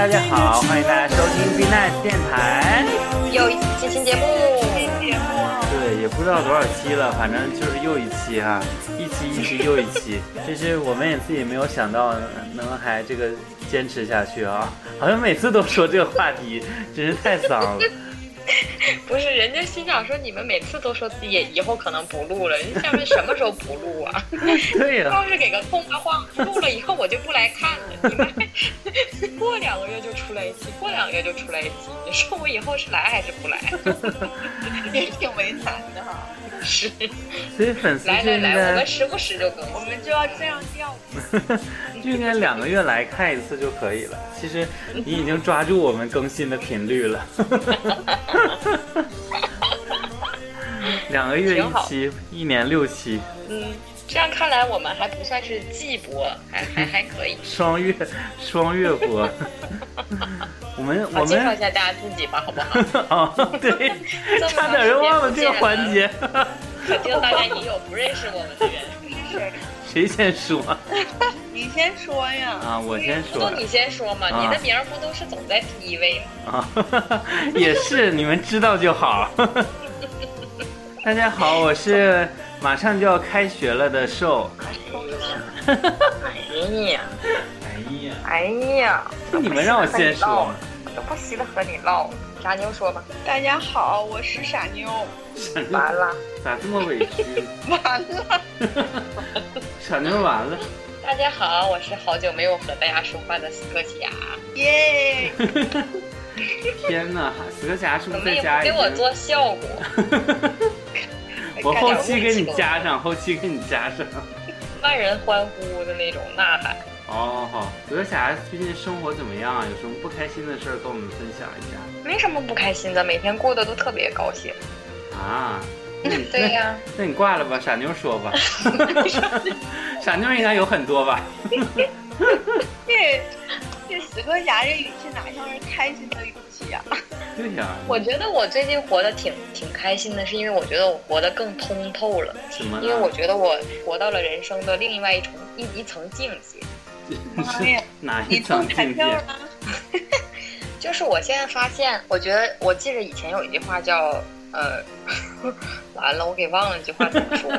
大家好，欢迎大家收听 B Nice 电台。又一期新节目，对，也不知道多少期了，反正就是又一期哈，一期一期又一期。其实我们也自己没有想到能还这个坚持下去啊，好像每次都说这个话题，真是太脏了。不是人家心想说你们每次都说自己以后可能不录了，人家下面什么时候不录啊？对呀、要是给个空白话，录了以后我就不来看了。你们过两个月就出来一期，过两个月就出来一期，你说我以后是来还是不来？也挺为难的哈。是，所以粉丝来来来，我们时不时就更新。我们就要这样调 就应该两个月来看一次就可以了。其实你已经抓住我们更新的频率了。两个月一期，一年六期，嗯，这样看来我们还不算是季播，还还 还可以。双月双月播。我们好，我介绍一下大家自己吧，好不好？啊，对，差点就忘了这个环节。肯定大家也有不认识我们的人。谁先说你先说呀。啊？我先说不都你先说嘛？啊你的名儿不都是总在第一位吗？啊，也是，你们知道就好。大家好，我是马上就要开学了的瘦。哎呀，哎呀，哎呀，哎呀你们让我先说嘛。我都不稀得和你唠。傻妞说吧，大家好，我是傻妞。完了。咋这么委屈？完了，傻妞完了。大家好，我是好久没有和大家说话的斯科奇亚。耶！天哪，死磕侠是不是在家给我做效果？我后期给你加上，后期给你加上。万人欢呼的那种呐喊。哦，好，德霞最近生活怎么样啊？有什么不开心的事儿跟我们分享一下没什么不开心的，每天过得都特别高兴。啊？对呀、那你挂了吧，傻妞说吧。傻妞应该有很多吧？这这死哥侠这语气哪像是开心的语气啊？对呀、我觉得我最近活得挺挺开心的，是因为我觉得我活得更通透了，什么？因为我觉得我活到了人生的另外一重一一层境界。妈呀哪一你中彩层境界？就是我现在发现，我觉得我记得以前有一句话叫呃，完了，我给忘了那句话怎么说，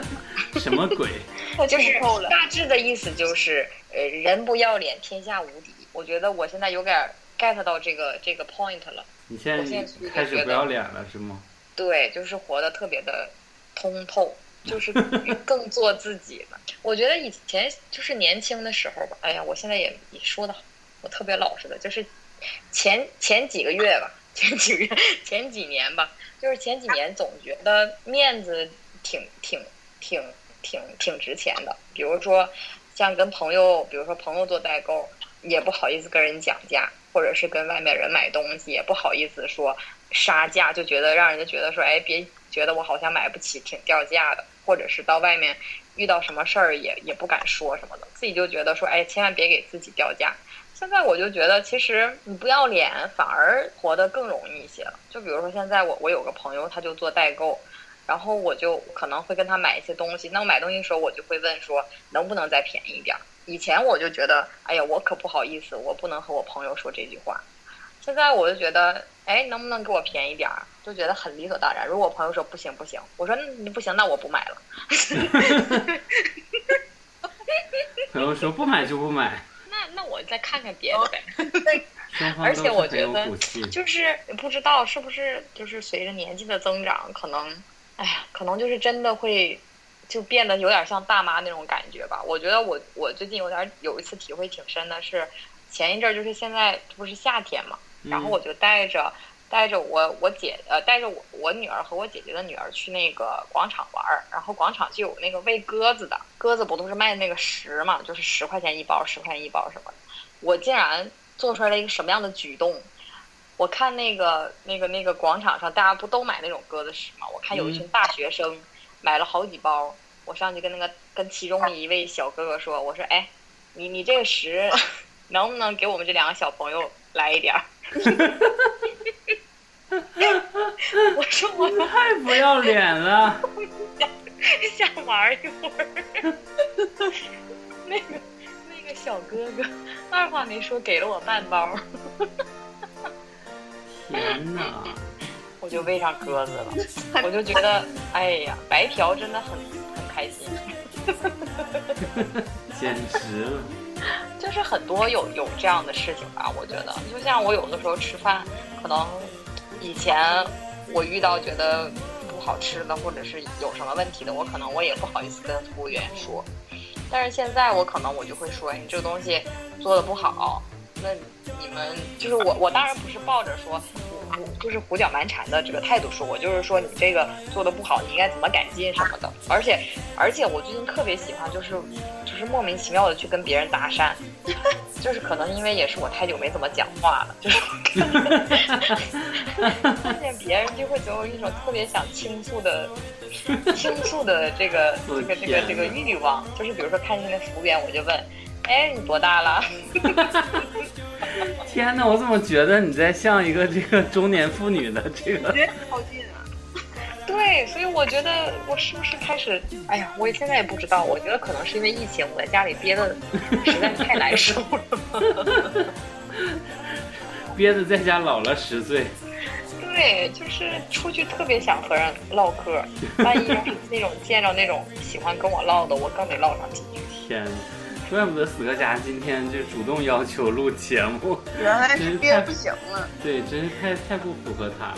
什么鬼？我就是。大致的意思就是，呃，人不要脸，天下无敌。我觉得我现在有点 get 到这个这个 point 了。你现在在开始不要脸了是吗？对，就是活得特别的通透，就是更做自己了。我觉得以前就是年轻的时候吧，哎呀，我现在也也说的，我特别老实的，就是前前几个月吧，前几个月前几年吧，就是前几年总觉得面子挺挺挺挺挺值钱的，比如说像跟朋友，比如说朋友做代购，也不好意思跟人讲价，或者是跟外面人买东西，也不好意思说杀价，就觉得让人家觉得说，哎，别觉得我好像买不起，挺掉价的，或者是到外面遇到什么事儿也也不敢说什么的，自己就觉得说，哎，千万别给自己掉价。现在我就觉得，其实你不要脸，反而活得更容易一些了。就比如说现在我我有个朋友，他就做代购，然后我就可能会跟他买一些东西。那我买东西的时候，我就会问说，能不能再便宜一点儿？以前我就觉得，哎呀，我可不好意思，我不能和我朋友说这句话。现在我就觉得，哎，能不能给我便宜点儿？就觉得很理所当然。如果我朋友说不行不行，我说你不行，那我不买了。朋友说不买就不买，那那我再看看别的呗。而且我觉得。就是不知道是不是就是随着年纪的增长，可能，哎呀，可能就是真的会就变得有点像大妈那种感觉吧。我觉得我我最近有点有一次体会挺深的是，前一阵儿就是现在不是夏天嘛，然后我就带着带着我我姐呃带着我我女儿和我姐姐的女儿去那个广场玩儿，然后广场就有那个喂鸽子的，鸽子不都是卖那个食嘛，就是十块钱一包，十块钱一包什么的。我竟然做出来了一个什么样的举动？我看那个那个那个广场上，大家不都买那种鸽子食吗？我看有一群大学生买了好几包，我上去跟那个跟其中的一位小哥哥说：“我说，哎，你你这个十 能不能给我们这两个小朋友来一点儿？” 我说我太不要脸了！想玩一会儿。那个那个小哥哥，二话没说给了我半包，天哪！我就喂上鸽子了，我就觉得，哎呀，白嫖真的很很开心。简直了！就是很多有有这样的事情吧，我觉得，就像我有的时候吃饭，可能以前我遇到觉得不好吃的，或者是有什么问题的，我可能我也不好意思跟服务员说，但是现在我可能我就会说，你这个东西做的不好，那你们就是我，我当然不是抱着说。就是胡搅蛮缠的这个态度说，我就是说你这个做的不好，你应该怎么改进什么的。而且，而且我最近特别喜欢，就是就是莫名其妙的去跟别人搭讪，就是可能因为也是我太久没怎么讲话了，就是 看见别人就会总有一种特别想倾诉的倾诉的这个这个这个这个欲望。就是比如说看见那服务员，我就问，哎，你多大了？天哪，我怎么觉得你在像一个这个中年妇女的 这个？靠近啊！对，所以我觉得我是不是开始？哎呀，我现在也不知道。我觉得可能是因为疫情，我在家里憋的实在是太难受了。憋的在家老了十岁。对，就是出去特别想和人唠嗑，万一要是那种见着那种喜欢跟我唠的，我更得唠上几句。天。怪不得死磕家今天就主动要求录节目，原来是变不行了。对，真是太太不符合他。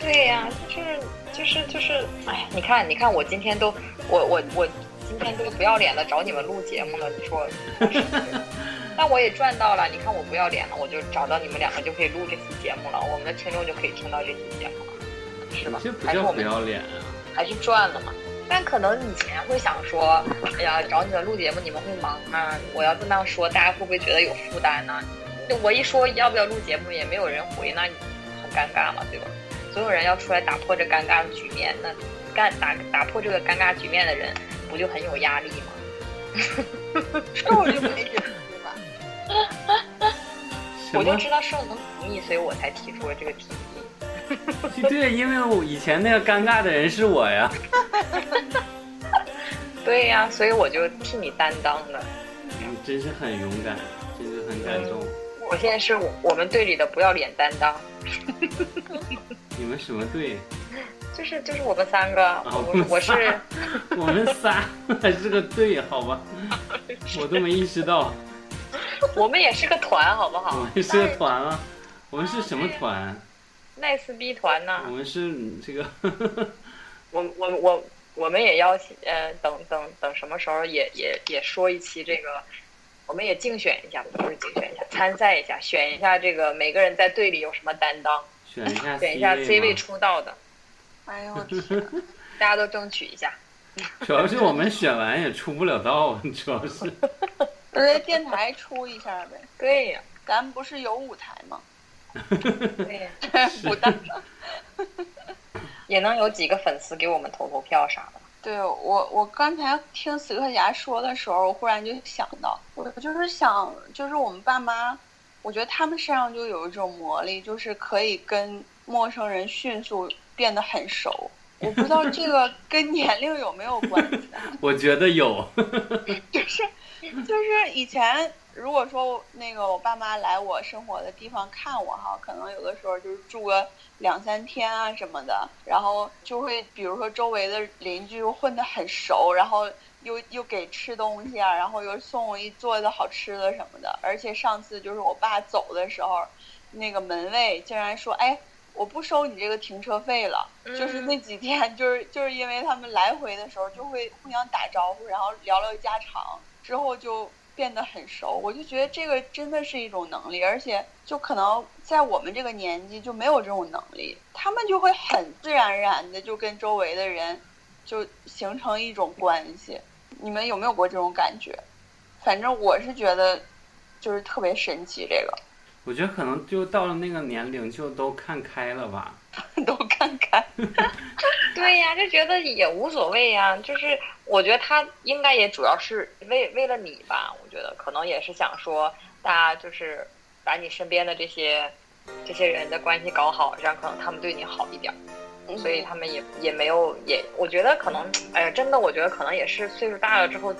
对呀，就是就是就是，哎呀，你看你看，我今天都我我我今天都不要脸的找你们录节目了，你说？那我也赚到了，你看我不要脸了，我就找到你们两个就可以录这期节目了，我们的听众就可以听到这期节目了，是吧？这不叫不要脸啊，还是赚了嘛？但可能以前会想说，哎呀，找你们录节目，你们会忙吗。我要这么样说，大家会不会觉得有负担呢？我一说要不要录节目，也没有人回，那很尴尬嘛，对吧？所有人要出来打破这尴尬的局面，那干打打破这个尴尬局面的人，不就很有压力吗？这我就没觉得对吧？我就知道寿能同意，所以我才提出了这个提议。对，因为我以前那个尴尬的人是我呀。对呀，所以我就替你担当了。你真是很勇敢，真是很感动。我现在是我们队里的不要脸担当。你们什么队？就是就是我们三个。我我是。我们仨还是个队，好吧？我都没意识到。我们也是个团，好不好？我们是个团啊！我们是什么团？奈斯 B 团呢？我们是这个，我我我我们也邀请，呃，等等等什么时候也也也说一期这个，我们也竞选一下，不是竞选一下，参赛一下，选一下这个每个人在队里有什么担当，选一下选一下 C 位出道的。哎呦我天！大家都争取一下。主要是我们选完也出不了道，主要是。在电台出一下呗。对呀，咱们不是有舞台吗？对，不大，也能有几个粉丝给我们投投票啥的。对我，我刚才听死磕侠说的时候，我忽然就想到，我就是想，就是我们爸妈，我觉得他们身上就有一种魔力，就是可以跟陌生人迅速变得很熟。我不知道这个 跟年龄有没有关系。我觉得有，就是就是以前。如果说那个我爸妈来我生活的地方看我哈，可能有的时候就是住个两三天啊什么的，然后就会比如说周围的邻居混得很熟，然后又又给吃东西啊，然后又送一做的好吃的什么的。而且上次就是我爸走的时候，那个门卫竟然说：“哎，我不收你这个停车费了。”就是那几天，就是 就是因为他们来回的时候就会互相打招呼，然后聊聊家常，之后就。变得很熟，我就觉得这个真的是一种能力，而且就可能在我们这个年纪就没有这种能力，他们就会很自然而然的就跟周围的人就形成一种关系。你们有没有过这种感觉？反正我是觉得就是特别神奇。这个，我觉得可能就到了那个年龄就都看开了吧。都看看，对呀，就觉得也无所谓呀。就是我觉得他应该也主要是为为了你吧。我觉得可能也是想说，大家就是把你身边的这些这些人的关系搞好，这样可能他们对你好一点。所以他们也也没有也，我觉得可能，哎呀，真的，我觉得可能也是岁数大了之后，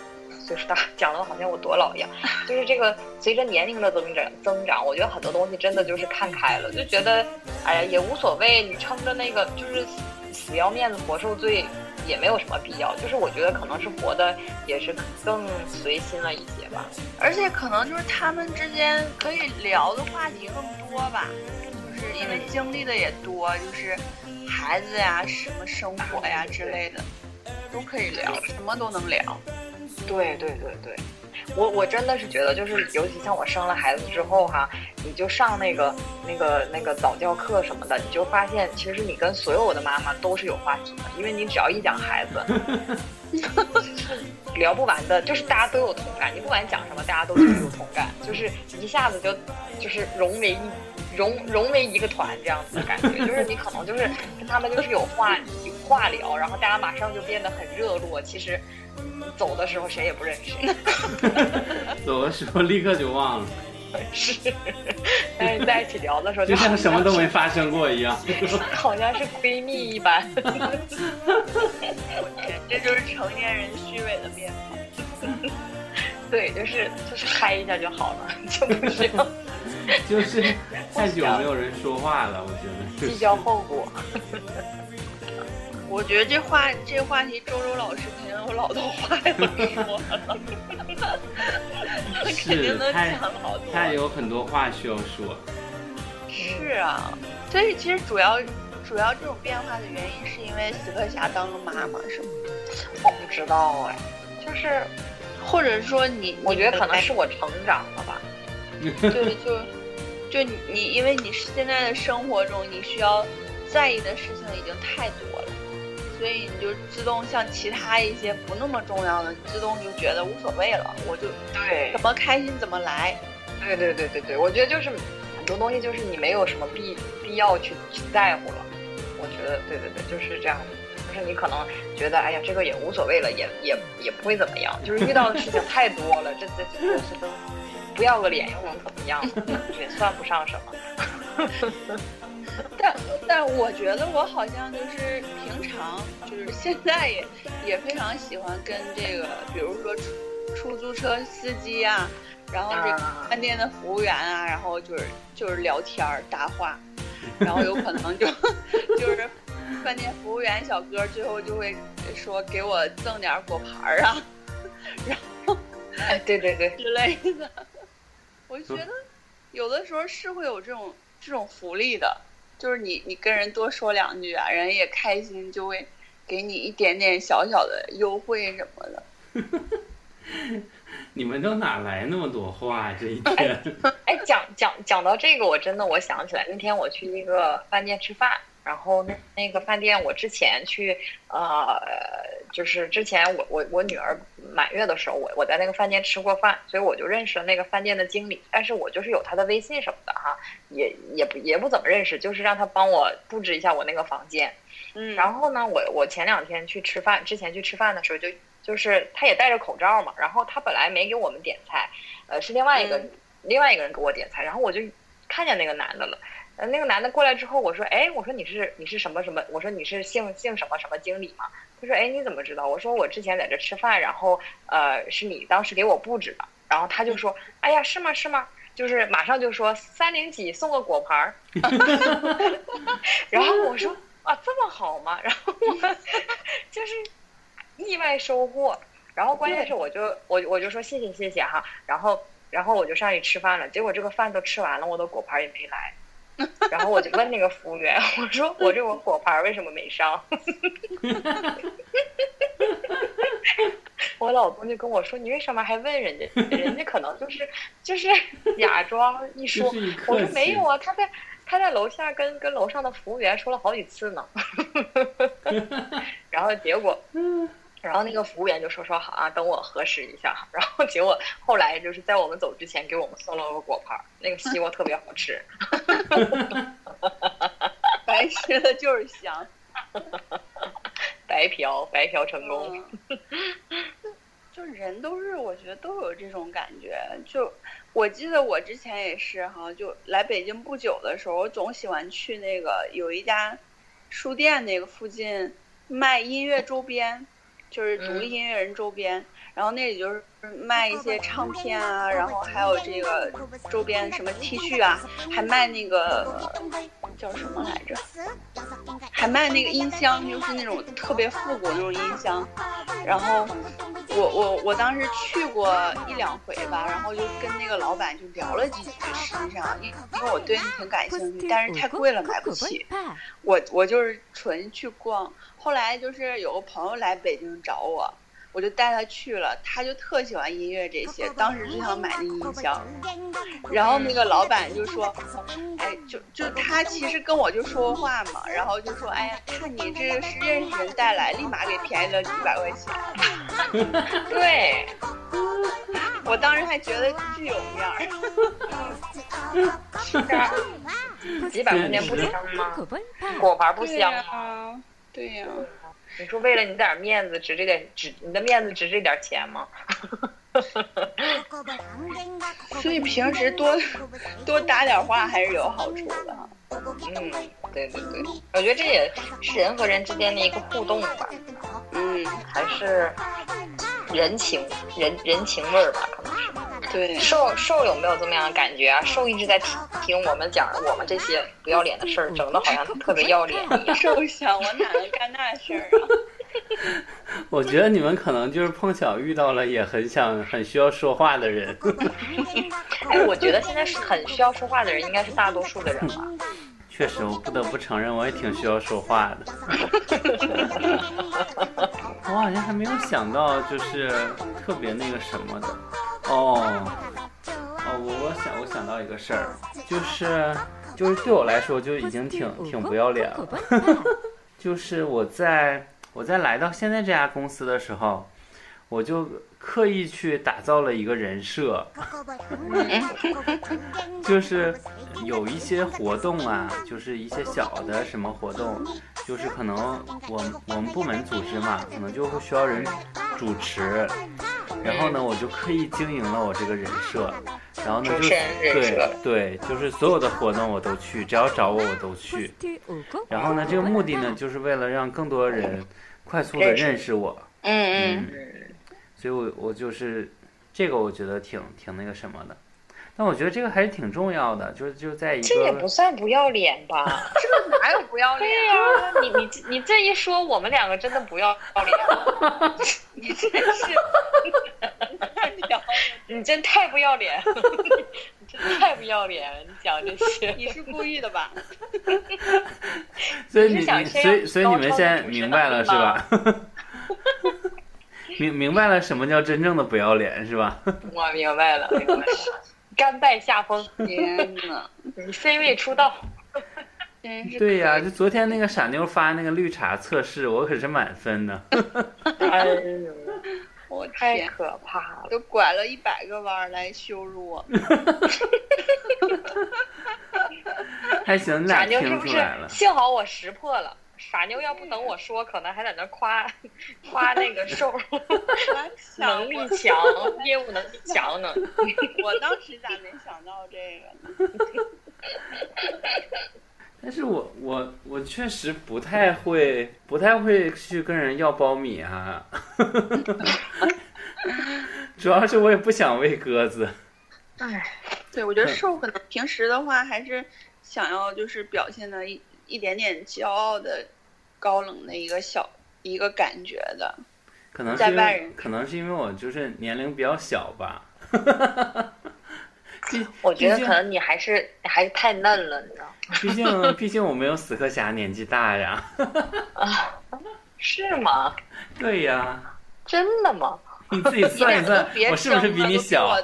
岁数大，讲的好像我多老一样。就是这个随着年龄的增长增长，我觉得很多东西真的就是看开了，就觉得哎呀也无所谓，你撑着那个就是死要面子活受罪也没有什么必要。就是我觉得可能是活的也是更随心了一些吧，而且可能就是他们之间可以聊的话题更多吧，就是因为经历的也多，就是孩子呀、什么生活呀之类的。都可以聊，什么都能聊。对对对对，我我真的是觉得，就是尤其像我生了孩子之后哈，你就上那个那个那个早教课什么的，你就发现其实你跟所有的妈妈都是有话题的，因为你只要一讲孩子，聊不完的，就是大家都有同感，你不管讲什么，大家都是有同感，就是一下子就就是融为一。融融为一个团这样子的感觉，就是你可能就是跟他们就是有话有话聊，然后大家马上就变得很热络。其实走的时候谁也不认识，走的时候立刻就忘了。是，但是在一起聊的时候就像什么都没发生过一样，好像是闺蜜一般。我天，这就是成年人虚伪的面貌。对，就是就是嗨一下就好了，就不需要。就是太久没有人说话了，我觉得计较后果。我觉得这话这话题，周周老师肯定有老多话要说了，肯定能讲好多。他有很多话需要说。是啊，所以其实主要主要这种变化的原因，是因为死磕侠当了妈妈，是吗？我不知道哎，就是，或者说你，我觉得可能是我成长了吧。对，就就你你，因为你现在的生活中，你需要在意的事情已经太多了，所以你就自动像其他一些不那么重要的，自动就觉得无所谓了。我就对，怎么开心怎么来。对对对对对，我觉得就是很多东西就是你没有什么必必要去去在乎了。我觉得对对对，就是这样子就是你可能觉得哎呀这个也无所谓了，也也也不会怎么样。就是遇到的事情太多了，这这这是都。不要个脸又能怎么样？也算不上什么。但但我觉得我好像就是平常就是 现在也也非常喜欢跟这个，比如说出出租车司机啊，然后这饭店的服务员啊，然后就是就是聊天搭话，然后有可能就 就是饭店服务员小哥最后就会说给我赠点果盘啊，然后哎对对对之类的。我觉得有的时候是会有这种这种福利的，就是你你跟人多说两句啊，人也开心，就会给你一点点小小的优惠什么的。你们都哪来那么多话？这一天？哎，讲讲讲到这个，我真的我想起来，那天我去一个饭店吃饭。然后那那个饭店，我之前去，呃，就是之前我我我女儿满月的时候，我我在那个饭店吃过饭，所以我就认识了那个饭店的经理。但是我就是有他的微信什么的哈，也也不也不怎么认识，就是让他帮我布置一下我那个房间。嗯。然后呢，我我前两天去吃饭，之前去吃饭的时候，就就是他也戴着口罩嘛。然后他本来没给我们点菜，呃，是另外一个另外一个人给我点菜。然后我就看见那个男的了。呃，那个男的过来之后，我说，哎，我说你是你是什么什么？我说你是姓姓什么什么经理吗？他说，哎，你怎么知道？我说我之前在这吃饭，然后呃，是你当时给我布置的。然后他就说，哎呀，是吗是吗？就是马上就说三零几送个果盘儿。然后我说，啊，这么好吗？然后我就是意外收获。然后关键是我就我我就说谢谢谢谢哈。然后然后我就上去吃饭了。结果这个饭都吃完了，我的果盘也没来。然后我就问那个服务员，我说我这个果盘为什么没上？我老公就跟我说，你为什么还问人家？人家可能就是就是假装一说。我说没有啊，他在他在楼下跟跟楼上的服务员说了好几次呢。然后结果。然后那个服务员就说说好啊，等我核实一下。然后结果后来就是在我们走之前给我们送了个果盘，那个西瓜特别好吃。白吃的就是香，白嫖白嫖成功。就人都是我觉得都有这种感觉。就我记得我之前也是哈，就来北京不久的时候，我总喜欢去那个有一家书店那个附近卖音乐周边。就是独立音乐人周边，然后那里就是卖一些唱片啊，然后还有这个周边什么 T 恤啊，还卖那个叫什么来着？还卖那个音箱，就是那种特别复古那种音箱。然后我我我当时去过一两回吧，然后就跟那个老板就聊了几句。实际上，因因为我对那挺感兴趣，但是太贵了买不起。我我就是纯去逛。后来就是有个朋友来北京找我。我就带他去了，他就特喜欢音乐这些，当时就想买那音箱，然后那个老板就说，哎，就就他其实跟我就说过话嘛，然后就说，哎呀，看你这个是认识人带来，立马给便宜了几百块钱。对，我当时还觉得巨有面儿，几百块钱不香吗？果盘不香吗？对呀。你说为了你点面子值这点值你的面子值这点钱吗？所以平时多多打点话还是有好处的。嗯，对对对，我觉得这也是人和人之间的一个互动吧。嗯，还是人情人人情味儿吧，可能是。对，瘦瘦有没有这么样的感觉啊？瘦一直在听听我们讲我们这些不要脸的事儿，整的好像特别要脸。瘦想，我哪能干那事儿啊？我觉得你们可能就是碰巧遇到了也很想、很需要说话的人。哎，我觉得现在是很需要说话的人，应该是大多数的人吧。确实，我不得不承认，我也挺需要说话的。我好像还没有想到，就是特别那个什么的。哦，哦，我我想我想到一个事儿，就是就是对我来说就已经挺挺不要脸了。就是我在我在来到现在这家公司的时候，我就刻意去打造了一个人设，就是有一些活动啊，就是一些小的什么活动，就是可能我我们部门组织嘛，可能就会需要人主持。然后呢，我就刻意经营了我这个人设，然后呢，就对对，就是所有的活动我都去，只要找我我都去。然后呢，这个目的呢，就是为了让更多人快速的认识我。嗯嗯。所以我我就是这个，我觉得挺挺那个什么的。但我觉得这个还是挺重要的，就是就在一个。这也不算不要脸吧？这哪有不要脸？对呀，你你你这一说，我们两个真的不要脸。你真是。你真太不要脸！你真太不要脸！你讲这些，你是故意的吧？所以你所以所以你们现在明白了是吧？明明白了什么叫真正的不要脸是吧？我明白了，甘拜下风。天呐，你 C 位出道，真是对呀！就昨天那个傻妞发那个绿茶测试，我可是满分呢。哎呦！我太可怕了，都拐了一百个弯来羞辱我。还行，傻妞是不是？幸好我识破了，傻妞要不等我说，可能还在那夸夸那个 瘦，能力强，业务能力强呢。我当时咋没想到这个呢？但是我我我确实不太会，不太会去跟人要苞米啊。主要是我也不想喂鸽子。哎，对，我觉得瘦可能平时的话还是想要就是表现的一一点点骄傲的高冷的一个小一个感觉的。可能是因为可能是因为我就是年龄比较小吧。我觉得可能你还是还是太嫩了，你知道。毕竟毕竟我没有死磕侠年纪大呀。啊，是吗？对呀。真的吗？你自己算一算，我是不是比你小？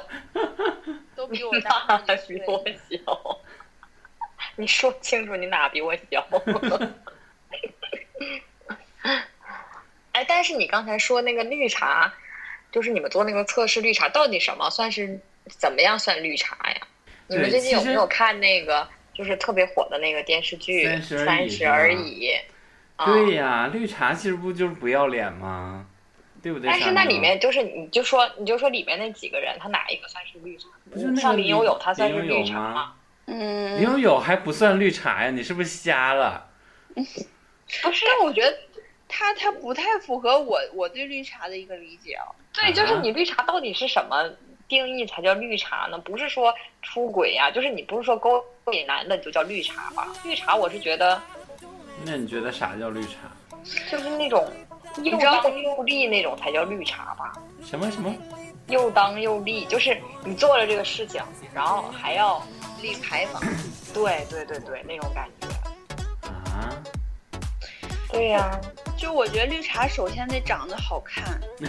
都比我大，比我小。你说清楚，你哪比我小？哎，但是你刚才说那个绿茶，就是你们做那个测试绿茶，到底什么算是怎么样算绿茶呀？你们最近有没有看那个就是特别火的那个电视剧《三十而已》？对呀，绿茶其实不就是不要脸吗？对不对？但是那里面就是你就说你就说里面那几个人，他哪一个算是绿茶？像林有有，他算是绿茶吗？嗯，林有有还不算绿茶呀？你是不是瞎了？不是，但我觉得它它不太符合我我对绿茶的一个理解啊。对，就是你绿茶到底是什么定义才叫绿茶呢？不是说出轨呀、就是你不是说勾引男的就叫绿茶吧？绿茶我是觉得那你觉得啥叫绿茶？就是那种又当又立那种才叫绿茶吧？什么什么？又当又立，就是你做了这个事情，然后还要立牌坊，对对对对那种感觉。啊？对呀、就我觉得绿茶首先得长得好看，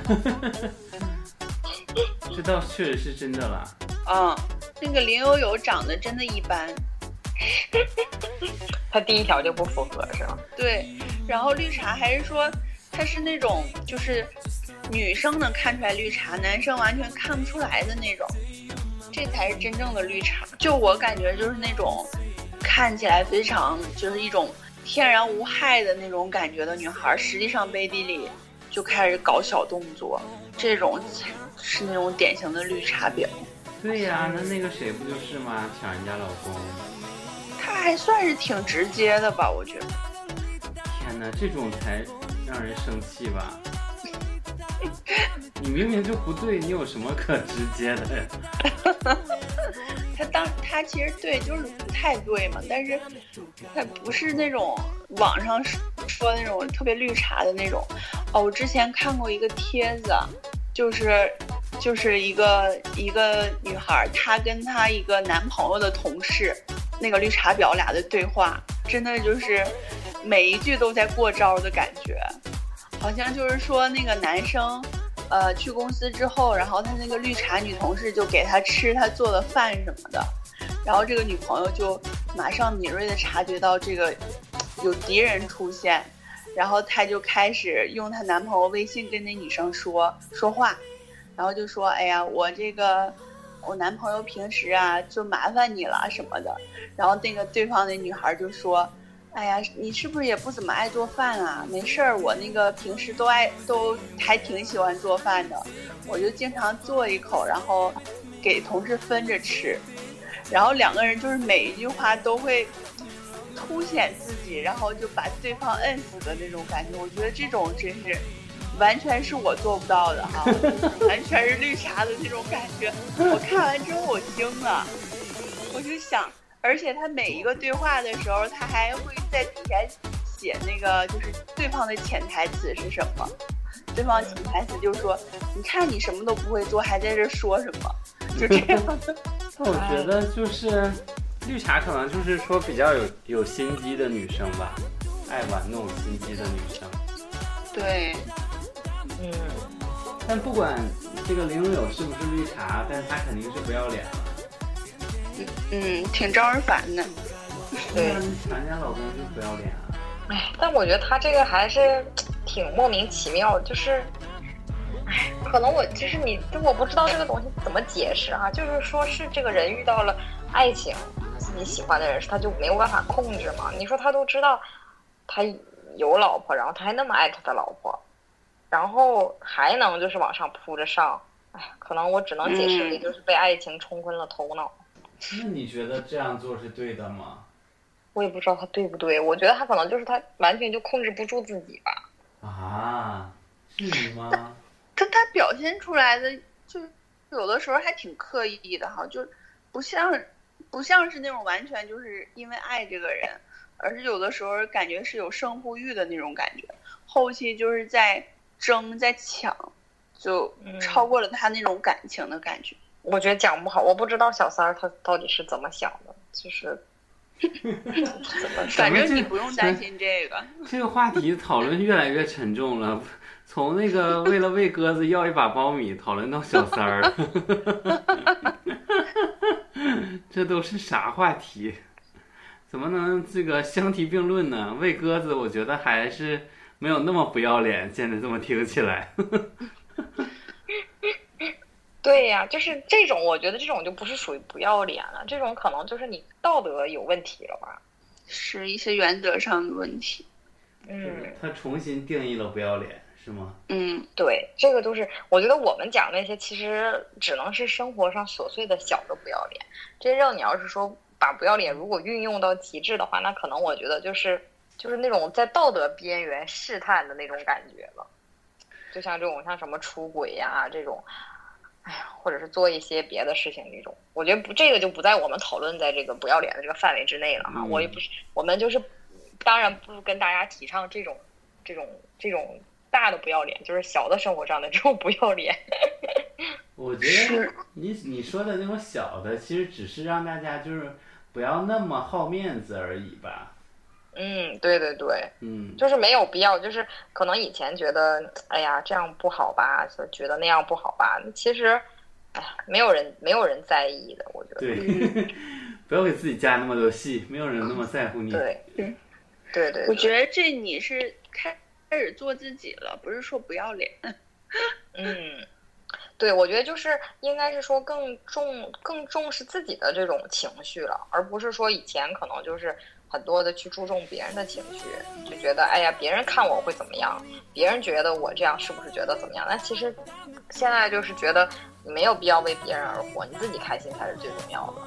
这倒确实是真的啦。嗯，那个林有有长得真的一般，他第一条就不符合是吧？对，然后绿茶还是说他是那种就是女生能看出来绿茶，男生完全看不出来的那种，这才是真正的绿茶。就我感觉就是那种看起来非常就是一种天然无害的那种感觉的女孩，实际上背地里就开始搞小动作，这种才是那种典型的绿茶婊。对呀、那那个谁不就是吗？抢人家老公。她还算是挺直接的吧，我觉得。天哪，这种才让人生气吧？你明明就不对，你有什么可直接的呀？他当他其实对，就是不太对嘛，但是他不是那种网上说那种特别绿茶的那种。哦，我之前看过一个帖子，就是就是一个一个女孩，她跟她一个男朋友的同事，那个绿茶婊俩的对话，真的就是每一句都在过招的感觉，好像就是说那个男生。呃，去公司之后，然后他那个绿茶女同事就给他吃他做的饭什么的，然后这个女朋友就马上敏锐的察觉到这个有敌人出现，然后她就开始用她男朋友微信跟那女生说说话，然后就说：“哎呀，我这个我男朋友平时啊就麻烦你了什么的。”然后那个对方那女孩就说。哎呀，你是不是也不怎么爱做饭啊？没事儿，我那个平时都爱都还挺喜欢做饭的，我就经常做一口，然后给同事分着吃。然后两个人就是每一句话都会凸显自己，然后就把对方摁死的那种感觉。我觉得这种真是完全是我做不到的哈，完全是绿茶的那种感觉。我看完之后我惊了，我就想。而且他每一个对话的时候，他还会在底下写那个，就是对方的潜台词是什么。对方潜台词就说：“你看你什么都不会做，还在这说什么？”就这样的。那我觉得就是绿茶，可能就是说比较有有心机的女生吧，爱玩弄心机的女生。对，嗯，但不管这个林有有是不是绿茶，但是她肯定是不要脸了。嗯，挺招人烦的。对那你抢人家老公就不要脸啊！哎，但我觉得他这个还是挺莫名其妙，就是，哎，可能我就是你，就我不知道这个东西怎么解释啊。就是说是这个人遇到了爱情，自己喜欢的人，他就没有办法控制嘛。你说他都知道他有老婆，然后他还那么爱他的老婆，然后还能就是往上扑着上，哎，可能我只能解释为嗯就是被爱情冲昏了头脑。那你觉得这样做是对的吗？我也不知道他对不对，我觉得他可能就是他完全就控制不住自己吧。啊，至于吗？他他表现出来的就有的时候还挺刻意的哈，就不像不像是那种完全就是因为爱这个人，而是有的时候感觉是有胜负欲的那种感觉，后期就是在争在抢，就嗯超过了他那种感情的感觉。我觉得讲不好，我不知道小三儿他到底是怎么想的，就是怎 么反正你不用担心这个，这个话题讨论越来越沉重了，从那个为了喂鸽子要一把苞米讨论到小三儿了，这都是啥话题？怎么能这个相提并论呢？喂鸽子，我觉得还是没有那么不要脸。现在这么听起来，对呀、就是这种，我觉得这种就不是属于不要脸了，这种可能就是你道德有问题了吧？是一些原则上的问题。嗯，他重新定义了不要脸，是吗？嗯，对，这个就是我觉得我们讲那些其实只能是生活上琐碎的小的不要脸，真正你要是说把不要脸如果运用到极致的话，那可能我觉得就是就是那种在道德边缘试探的那种感觉了。就像这种像什么出轨呀这种，哎呀，或者是做一些别的事情这种，我觉得不，这个就不在我们讨论在这个不要脸的这个范围之内了哈。我也不是，我们就是，当然不跟大家提倡这种这种这种大的不要脸，就是小的生活上的这种不要脸。我觉得你你说的那种小的，其实只是让大家就是不要那么好面子而已吧。嗯，对对对，嗯，就是没有必要，就是可能以前觉得，哎呀，这样不好吧，就觉得那样不好吧。其实，哎，没有人没有人在意的，我觉得。对，不要给自己加那么多戏，没有人那么在乎你。对，对，对对。我觉得这你是开开始做自己了，不是说不要脸。嗯，对，我觉得就是应该是说更重更重视自己的这种情绪了，而不是说以前可能就是。很多的去注重别人的情绪，就觉得哎呀，别人看我会怎么样？别人觉得我这样是不是觉得怎么样？那其实现在就是觉得你没有必要为别人而活，你自己开心才是最重要的。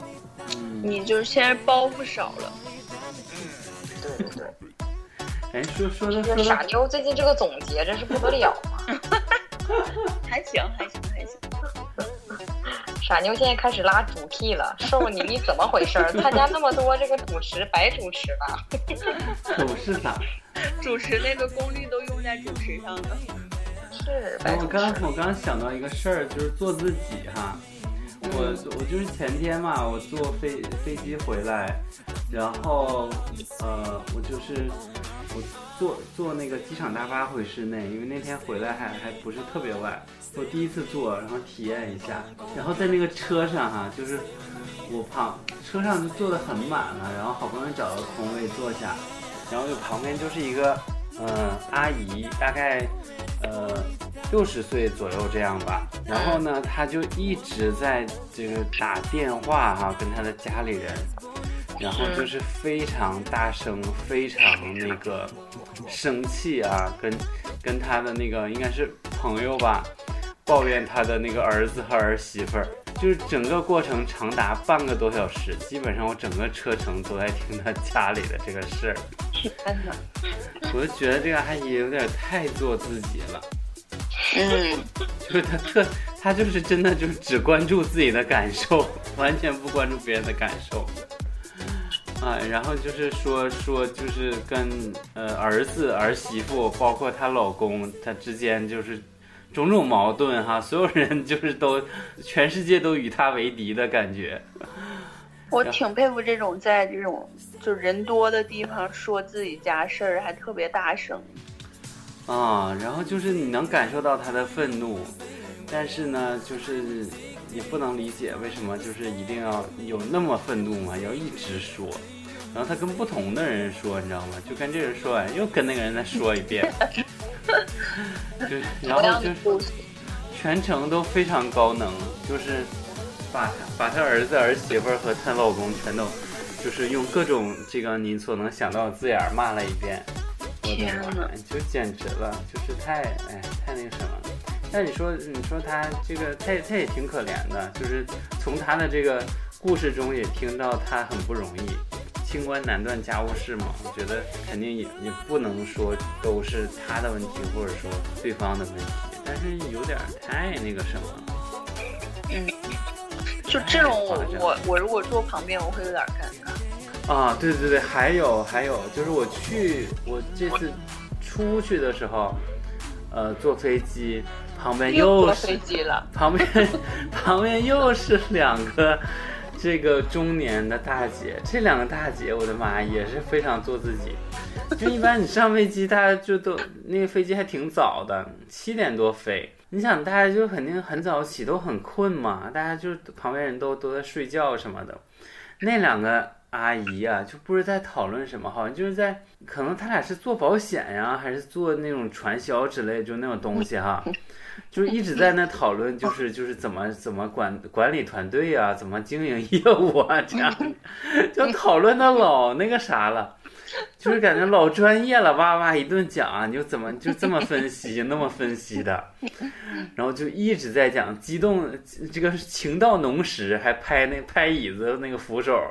嗯，你就是现在包袱少了。嗯，对对对。哎，说说的说傻妞最近这个总结真是不得了啊！还行还行还行。傻妞现在开始拉主 K 了，瘦你你怎么回事？参加那么多这个主持，白主持了？主持啥？主持那个功力都用在主持上了。是。我刚我刚想到一个事儿，就是做自己哈。我我就是前天嘛，我坐飞飞机回来，然后呃，我就是我坐坐那个机场大巴回室内，因为那天回来还还不是特别晚。我第一次坐，然后体验一下，然后在那个车上哈，就是我旁车上就坐的很满了，然后好不容易找到空位坐下，然后就旁边就是一个嗯阿姨，大概呃六十岁左右这样吧，然后呢，他就一直在这个打电话哈，跟他的家里人，然后就是非常大声，非常那个生气啊，跟跟他的那个应该是朋友吧。抱怨他的那个儿子和儿媳妇儿，就是整个过程长达半个多小时，基本上我整个车程都在听他家里的这个事儿。天哪！我就觉得这个阿姨有点太做自己了。嗯，就是他特，他就是真的就是只关注自己的感受，完全不关注别人的感受。啊，然后就是说说就是跟呃儿子儿媳妇，包括她老公，他之间就是。种种矛盾哈，所有人就是都，全世界都与他为敌的感觉。我挺佩服这种在这种就人多的地方说自己家事儿还特别大声。啊，然后就是你能感受到他的愤怒，但是呢，就是也不能理解为什么就是一定要有那么愤怒嘛，要一直说。然后他跟不同的人说，你知道吗？就跟这人说完，又跟那个人再说一遍，就然后就是全程都非常高能，就是把把他儿子儿媳妇和她老公全都就是用各种这个你所能想到的字眼骂了一遍。天呐，就简直了，就是太哎太那个什么。但你说你说他这个他也他也挺可怜的，就是从他的这个故事中也听到他很不容易。清官难断家务事嘛，我觉得肯定也也不能说都是他的问题，或者说对方的问题，但是有点太那个什么。嗯，就这种我我我如果坐旁边，我会有点尴尬。啊，对对对，还有还有，就是我去我这次出去的时候，呃，坐飞机旁边又是飞机了，旁边 旁边又是两个。这个中年的大姐，这两个大姐，我的妈，也是非常做自己。就一般你上飞机，大家就都那个飞机还挺早的，七点多飞。你想，大家就肯定很早起，都很困嘛，大家就旁边人都都在睡觉什么的。那两个阿姨啊，就不知在讨论什么，好像就是在，可能他俩是做保险呀，还是做那种传销之类，就那种东西哈。就是一直在那讨论，就是就是怎么怎么管管理团队啊，怎么经营业务啊，这样 就讨论的老那个啥了，就是感觉老专业了，哇哇一顿讲，你就怎么就这么分析，那么分析的，然后就一直在讲，激动这个情到浓时，还拍那拍椅子那个扶手，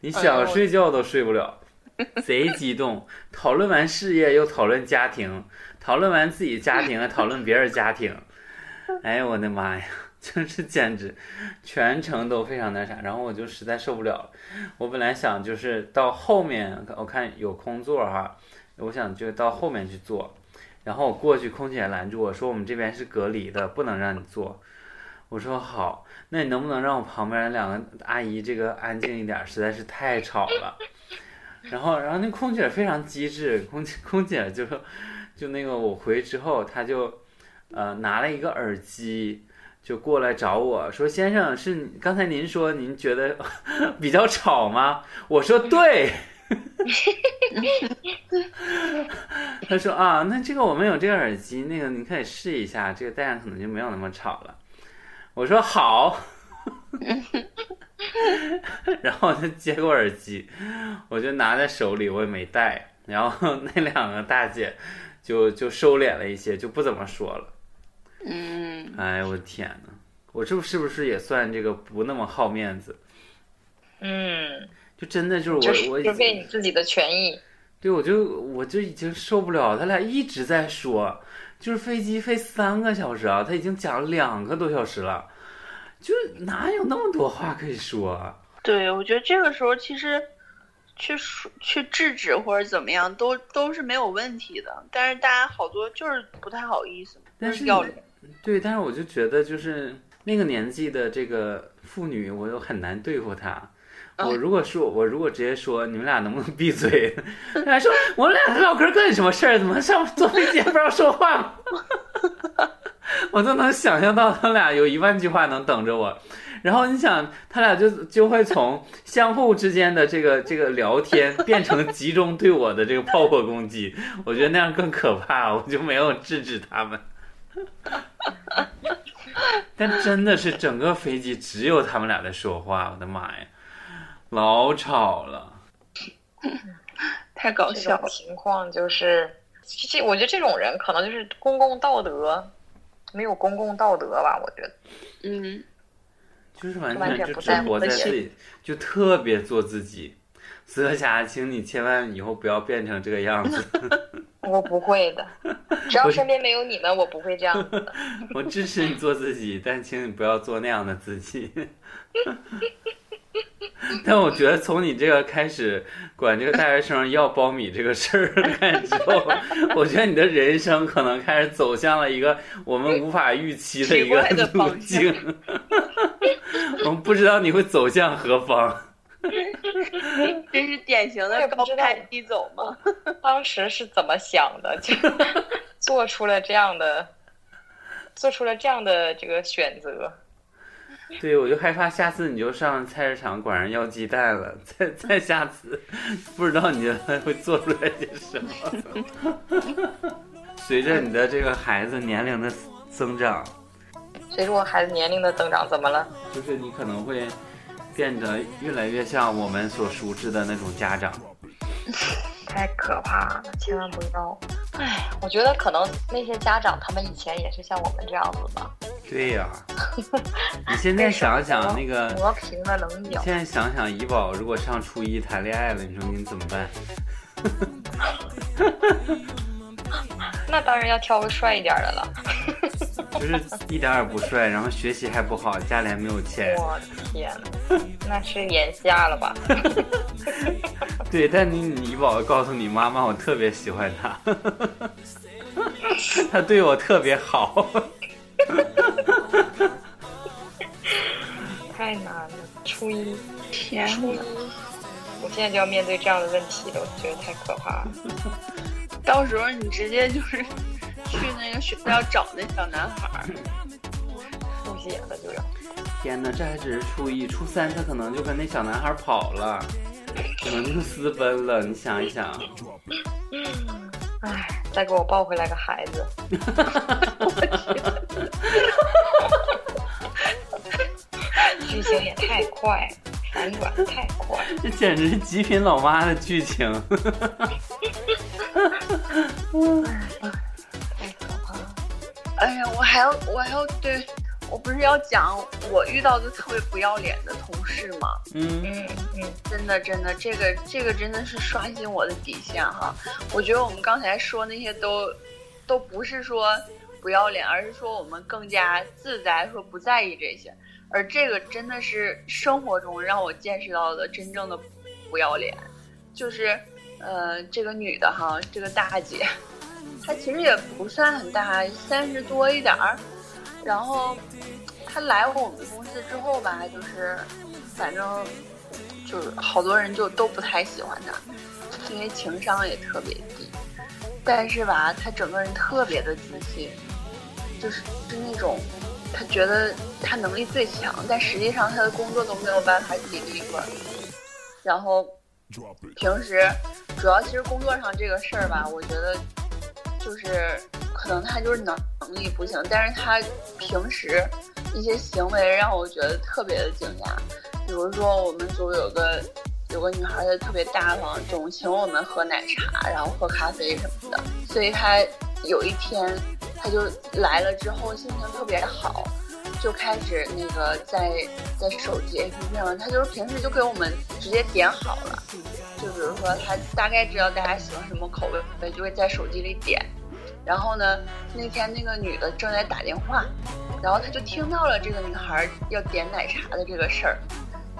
你想睡觉都睡不了。贼激动，讨论完事业又讨论家庭，讨论完自己家庭还讨论别人家庭，哎呦我的妈呀，就是简直全程都非常那啥，然后我就实在受不了了。我本来想就是到后面我看有空座哈，我想就到后面去坐，然后我过去，空姐拦住我说我们这边是隔离的，不能让你坐。我说好，那你能不能让我旁边两个阿姨这个安静一点？实在是太吵了。然后，然后那空姐非常机智，空姐空姐就就那个我回之后，她就呃拿了一个耳机就过来找我说：“先生，是刚才您说您觉得比较吵吗？”我说：“对。”他说：“啊，那这个我们有这个耳机，那个你可以试一下，这个戴上可能就没有那么吵了。”我说好，然后他接过耳机，我就拿在手里，我也没戴。然后那两个大姐就就收敛了一些，就不怎么说了。嗯，哎我的天呐，我这是不是也算这个不那么好面子？嗯，就真的就是我我就为你自己的权益。对，我就我就已经受不了，他俩一直在说。就是飞机飞三个小时啊，他已经讲了两个多小时了，就哪有那么多话可以说？啊对，我觉得这个时候其实去说去制止或者怎么样，都都是没有问题的。但是大家好多就是不太好意思，但是要脸。对，但是我就觉得就是那个年纪的这个妇女，我又很难对付她。我如果说，我如果直接说你们俩能不能闭嘴？他俩说我们俩唠嗑干什么事儿？怎么上坐飞机不让说话？我都能想象到他俩有一万句话能等着我。然后你想，他俩就就会从相互之间的这个这个聊天变成集中对我的这个炮火攻击。我觉得那样更可怕，我就没有制止他们。但真的是整个飞机只有他们俩在说话，我的妈呀！老吵了，太搞笑了。情况就是，这我觉得这种人可能就是公共道德没有公共道德吧？我觉得，嗯，就是完全就只活在自己，就特别做自己。泽霞，请你千万以后不要变成这个样子。我不会的，只要身边没有你们，我不会这样子的。我支持你做自己，但请你不要做那样的自己。但我觉得从你这个开始管这个大学生要苞米这个事儿开始之后，我觉得你的人生可能开始走向了一个我们无法预期的一个路径。我们不知道你会走向何方。这是典型的高开低走吗？当时是怎么想的？就做出了这样的，做出了这样的这个选择。对，我就害怕下次你就上菜市场管人要鸡蛋了。再再下次，不知道你将来会做出来些什么。随着你的这个孩子年龄的增长，随着我孩子年龄的增长，怎么了？就是你可能会变得越来越像我们所熟知的那种家长。太可怕了，千万不要！哎，我觉得可能那些家长他们以前也是像我们这样子吧。对呀，你现在想想那个磨平了棱角。现在想想怡宝如果上初一谈恋爱了，你说你怎么办？那当然要挑个帅一点的了。就是一点也不帅，然后学习还不好，家里还没有钱。我天哪，那是眼瞎了吧？对，但你你宝告诉你妈妈，我特别喜欢他，他对我特别好。太难了，初一，天哪！我现在就要面对这样的问题了，我觉得太可怕了。到时候你直接就是去那个学校找那小男孩，吐血了就要。天哪，这还只是初一，初三他可能就跟那小男孩跑了，可能就私奔了。你想一想。唉，再给我抱回来个孩子！剧情也太快，反转太快，这简直是极品老妈的剧情！太可怕了！哎呀，我还要，我还要对我不是要讲我遇到的特别不要脸的同事吗？嗯，嗯嗯，真的真的，这个这个真的是刷新我的底线哈。我觉得我们刚才说那些都都不是说不要脸，而是说我们更加自在，说不在意这些。而这个真的是生活中让我见识到的真正的不要脸，就是呃这个女的哈，这个大姐，她其实也不算很大，三十多一点儿。然后她来我们公司之后吧，就是反正就是好多人就都不太喜欢她，因为情商也特别低。但是吧，她整个人特别的自信，就是是那种她觉得她能力最强，但实际上她的工作都没有办法尽一份儿。然后平时主要其实工作上这个事儿吧，我觉得就是可能他就是能能力不行，但是他平时一些行为让我觉得特别的惊讶。比如说我们组有个有个女孩，她特别大方，总请我们喝奶茶，然后喝咖啡什么的。所以她有一天，她就来了之后心情特别好，就开始那个在在手机 APP 上，他就是平时就给我们直接点好了。就比如说，他大概知道大家喜欢什么口味，就会在手机里点。然后呢，那天那个女的正在打电话，然后他就听到了这个女孩要点奶茶的这个事儿。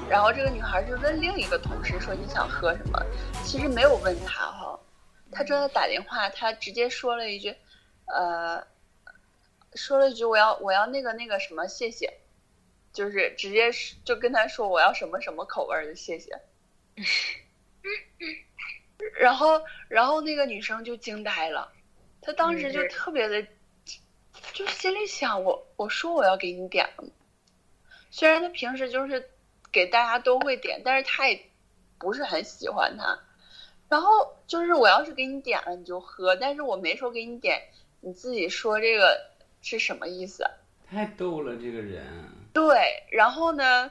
然后这个女孩就问另一个同事说：“你想喝什么？”其实没有问他哈，他正在打电话，他直接说了一句：“呃，说了一句我要我要那个那个什么谢谢。”就是直接就跟他说我要什么什么口味的谢谢。然后然后那个女生就惊呆了，她当时就特别的，就心里想我我说我要给你点了，虽然她平时就是。给大家都会点，但是她也不是很喜欢他。然后就是我要是给你点了你就喝，但是我没说给你点，你自己说这个是什么意思？太逗了，这个人。对，然后呢，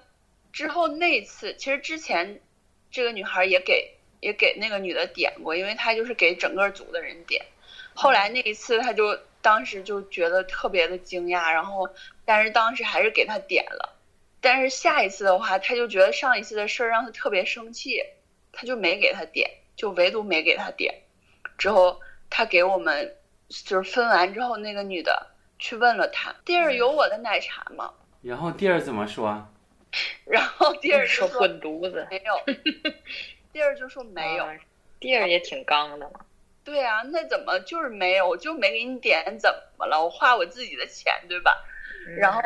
之后那次其实之前这个女孩也给也给那个女的点过，因为她就是给整个组的人点。后来那一次，她就当时就觉得特别的惊讶，然后但是当时还是给她点了。但是下一次的话，她就觉得上一次的事儿让她特别生气，她就没给她点，就唯独没给她点。之后她给我们就是分完之后，那个女的去问了他：“弟儿有我的奶茶吗？”然后弟儿怎么说？然后弟儿说说滚犊子，没有。弟儿就说没有。弟儿也挺刚的嘛。对啊，那怎么就是没有？我就没给你点，怎么了？我花我自己的钱，对吧？然后，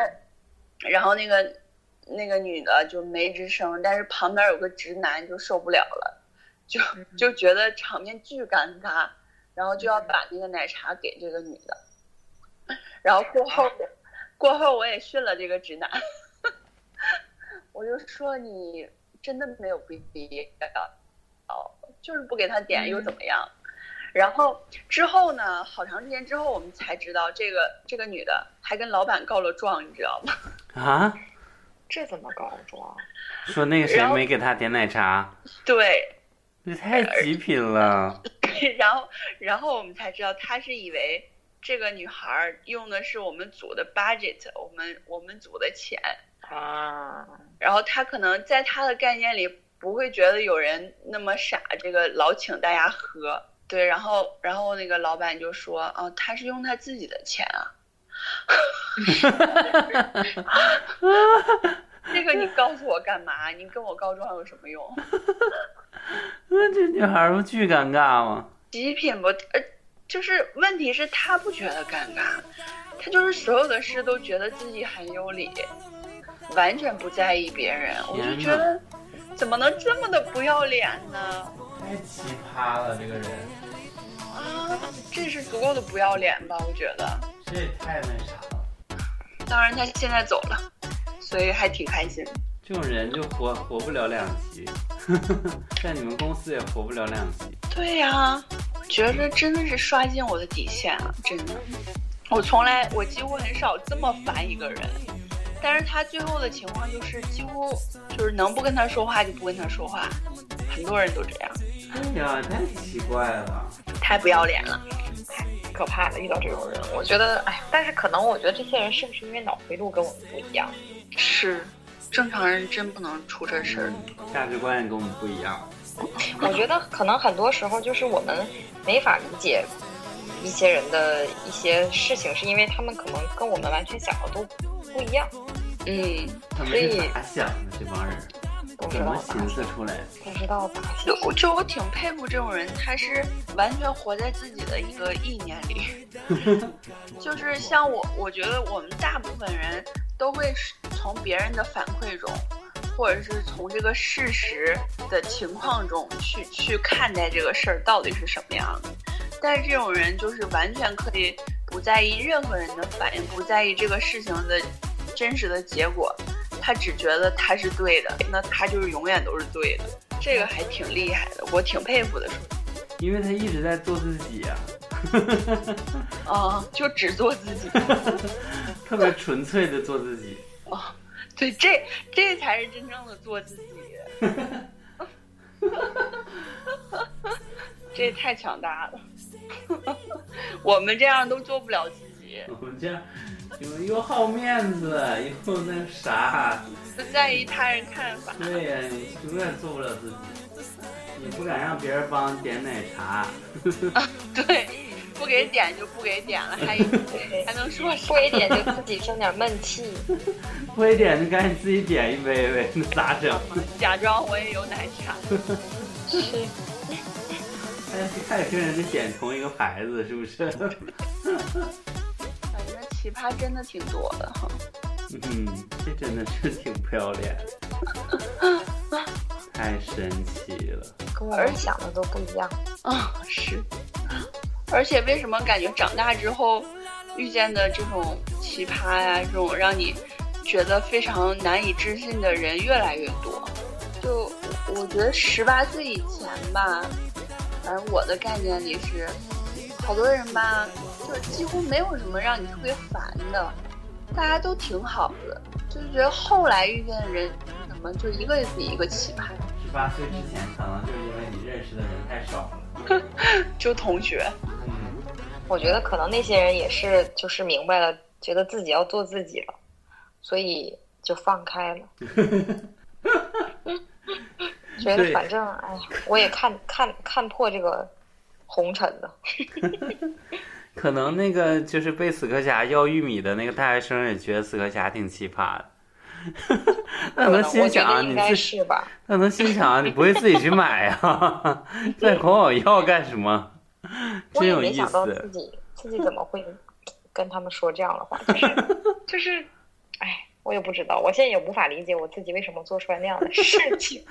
然后那个。那个女的就没吱声，但是旁边有个直男就受不了了，就就觉得场面巨尴尬，然后就要把那个奶茶给这个女的，然后过后，过后我也训了这个直男，我就说你真的没有必要，哦，就是不给他点又怎么样？然后之后呢，好长时间之后我们才知道，这个这个女的还跟老板告了状，你知道吗？啊？这怎么告状？说那个谁没给他点奶茶？对，这太极品了。然后，然后我们才知道，他是以为这个女孩用的是我们组的 budget，我们我们组的钱啊。然后她可能在她的概念里不会觉得有人那么傻，这个老请大家喝。对，然后，然后那个老板就说：“啊，他是用他自己的钱啊。”哈哈哈！这个你告诉我干嘛？你跟我告状有什么用？那这女孩不巨尴尬吗？极品不？呃，就是问题是他不觉得尴尬，他就是所有的事都觉得自己很有理，完全不在意别人。我就觉得怎么能这么的不要脸呢？太奇葩了，这个人。啊，这是足够的不要脸吧？我觉得。这也太那啥了。当然，他现在走了，所以还挺开心。这种人就活活不了两集，在你们公司也活不了两集。对呀，觉得真的是刷新我的底线了，真的。我从来，我几乎很少这么烦一个人。但是他最后的情况就是，几乎就是能不跟他说话就不跟他说话，很多人都这样。哎呀，太奇怪了，太不要脸了。太可怕的，遇到这种人，我觉得，哎，但是可能我觉得这些人是不是因为脑回路跟我们不一样？是，正常人真不能出这事儿。价值观也跟我们不一样。我觉得可能很多时候就是我们没法理解一些人的一些事情，是因为他们可能跟我们完全想的都不一样。嗯，他们是咋想的？这帮人怎么寻思出来？不知道咋想。就就我挺佩服这种人，他是完全活在自己的一个意念里。就是像我，我觉得我们大部分人都会从别人的反馈中。或者是从这个事实的情况中去去看待这个事儿到底是什么样的，但是这种人就是完全可以不在意任何人的反应，不在意这个事情的真实的结果，他只觉得他是对的，那他就是永远都是对的，这个还挺厉害的，我挺佩服的。因为他一直在做自己呀，啊，就只做自己，特别纯粹的做自己。对，这这才是真正的做自己。这也太强大了，我们这样都做不了自己。我们这样又又好面子，又那啥，不在意他人看法。对呀，你永远做不了自己，你不敢让别人帮点奶茶。对。不给点就不给点了，还 还能说不给点就自己生点闷气，不给点就赶紧自己点一杯呗，那咋整？假装我也有奶茶。是。哎，还得跟人家点同一个牌子，是不是？感觉奇葩真的挺多的哈。嗯，这真的是挺不要脸，太神奇了，跟我们想的都不一样啊，是。而且为什么感觉长大之后遇见的这种奇葩呀，这种让你觉得非常难以置信的人越来越多？就我觉得十八岁以前吧，反正我的概念里是，好多人吧，就几乎没有什么让你特别烦的，大家都挺好的。就是觉得后来遇见的人，怎么就一个比一个奇葩？十八岁之前，可能就是因为你认识的人太少了，就同学。我觉得可能那些人也是，就是明白了，觉得自己要做自己了，所以就放开了。觉得反正哎呀，我也看看看破这个红尘了。可能那个就是被死磕侠要玉米的那个大学生也觉得死磕侠挺奇葩的。那能心想你自是吧？那能心想你不会自己去买呀？再管我要干什么？我也没想到自己 自己怎么会跟他们说这样的话，就是就是，哎，我也不知道，我现在也无法理解我自己为什么做出来那样的事情，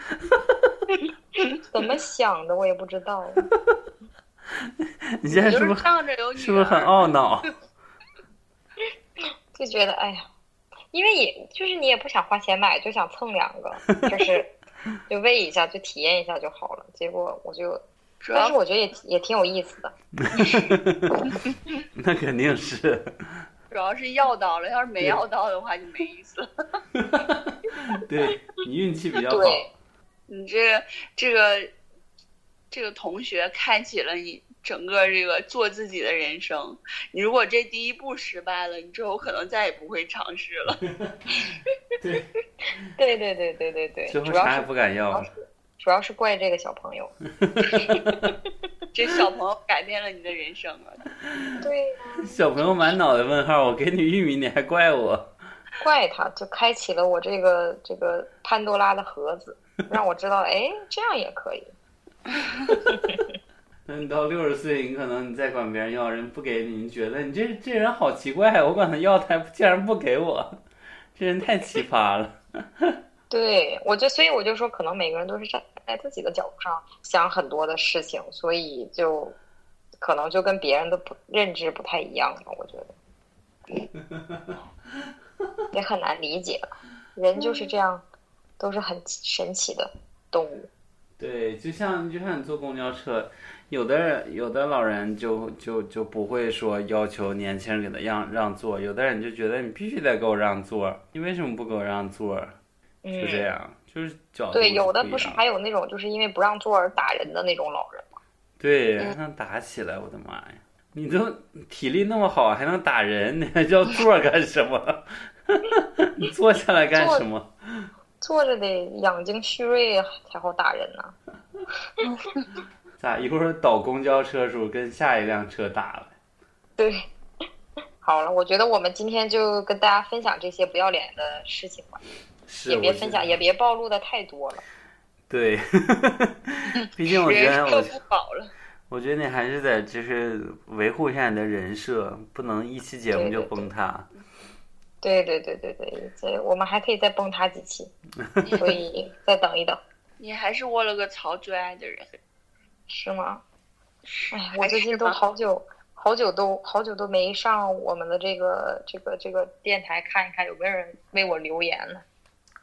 怎么想的我也不知道。你现在是不是是不是很懊恼？就觉得哎呀，因为也就是你也不想花钱买，就想蹭两个，就是就喂一下，就体验一下就好了。结果我就。但是我觉得也也挺有意思的 那肯定是。主要是要到了，要是没要到的话就没意思了。对你运气比较好。你这这个这个同学开启了你整个这个做自己的人生。你如果这第一步失败了，你之后可能再也不会尝试了。对对对对对对对，之后啥也不敢要。主要是怪这个小朋友，这小朋友改变了你的人生啊！对，小朋友满脑袋问号，我给你玉米，你还怪我？怪他，就开启了我这个这个潘多拉的盒子，让我知道，哎，这样也可以。那你到六十岁，你可能你再管别人要，人不给你，你觉得你这这人好奇怪，我管他要，他竟然不给我，这人太奇葩了。对，我就所以我就说，可能每个人都是站在自己的角度上想很多的事情，所以就可能就跟别人的不认知不太一样吧。我觉得也很难理解，人就是这样，都是很神奇的动物。对，就像就像你坐公交车，有的人有的老人就就就不会说要求年轻人给他让让座，有的人就觉得你必须得给我让座，你为什么不给我让座？就这样，就是角对，有的不是还有那种就是因为不让座而打人的那种老人吗？对，还能打起来，我的妈呀！你都体力那么好，还能打人，你还叫坐干什么？你坐下来干什么？坐着得养精蓄锐才好打人呢。咋一会儿倒公交车时候跟下一辆车打了？对，好了，我觉得我们今天就跟大家分享这些不要脸的事情吧，是也别分享，也别暴露的太多了，对，毕竟我觉得我。我觉得你还是得就是维护一下你的人设，不能一期节目就对对对崩塌。对对对对对，这我们还可以再崩塌几期，所以 再等一等，你还是窝了个槽最爱的人。是吗？哎，还我最近都好久好久都好久都没上我们的这个这个这个电台看一看有没有人为我留言了。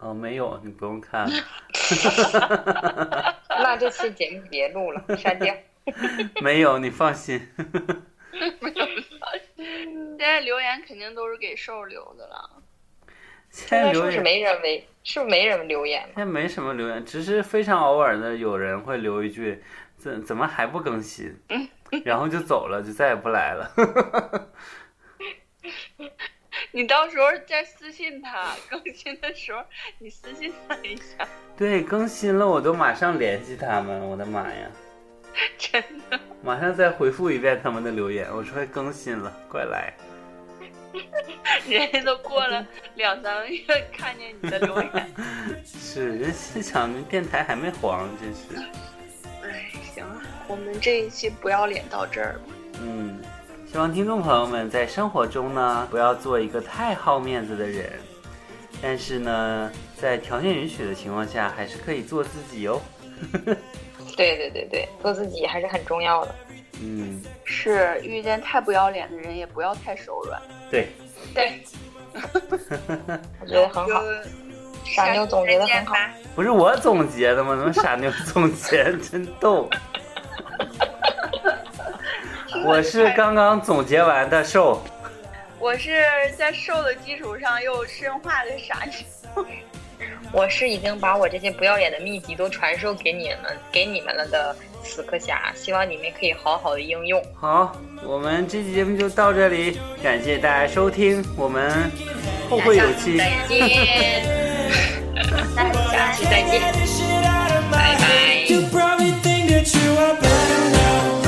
哦，没有，你不用看。那这期节目别录了，删掉。没有，你放心。现在留言肯定都是给瘦留的了。现现在是不是在留言没人为？是不是没人留言了？现在没什么留言，只是非常偶尔的有人会留一句：“怎怎么还不更新？” 然后就走了，就再也不来了。你到时候再私信他，更新的时候你私信他一下，对，更新了我都马上联系他们，我的妈呀！真的。马上再回复一遍他们的留言，我说更新了，快来。人家都过了两三个月，看见你的留言，是人心想，电台还没黄，真是。我们这一期不要脸到这儿吧。嗯，希望听众朋友们在生活中呢，不要做一个太好面子的人，但是呢，在条件允许的情况下，还是可以做自己哦。对对对对，做自己还是很重要的。嗯，是遇见太不要脸的人，也不要太手软。对，对，我觉得很好。傻妞总结的很好不是我总结的吗？怎么傻妞总结？真逗。我是刚刚总结完的瘦。我是在瘦的基础上又深化了啥。我是已经把我这些不要脸的秘籍都传授给你们，给你们了的死磕侠，希望你们可以好好的应用。好，我们这期节目就到这里，感谢大家收听，我们后会有期，再见，下 期再见，拜拜。that you are better now.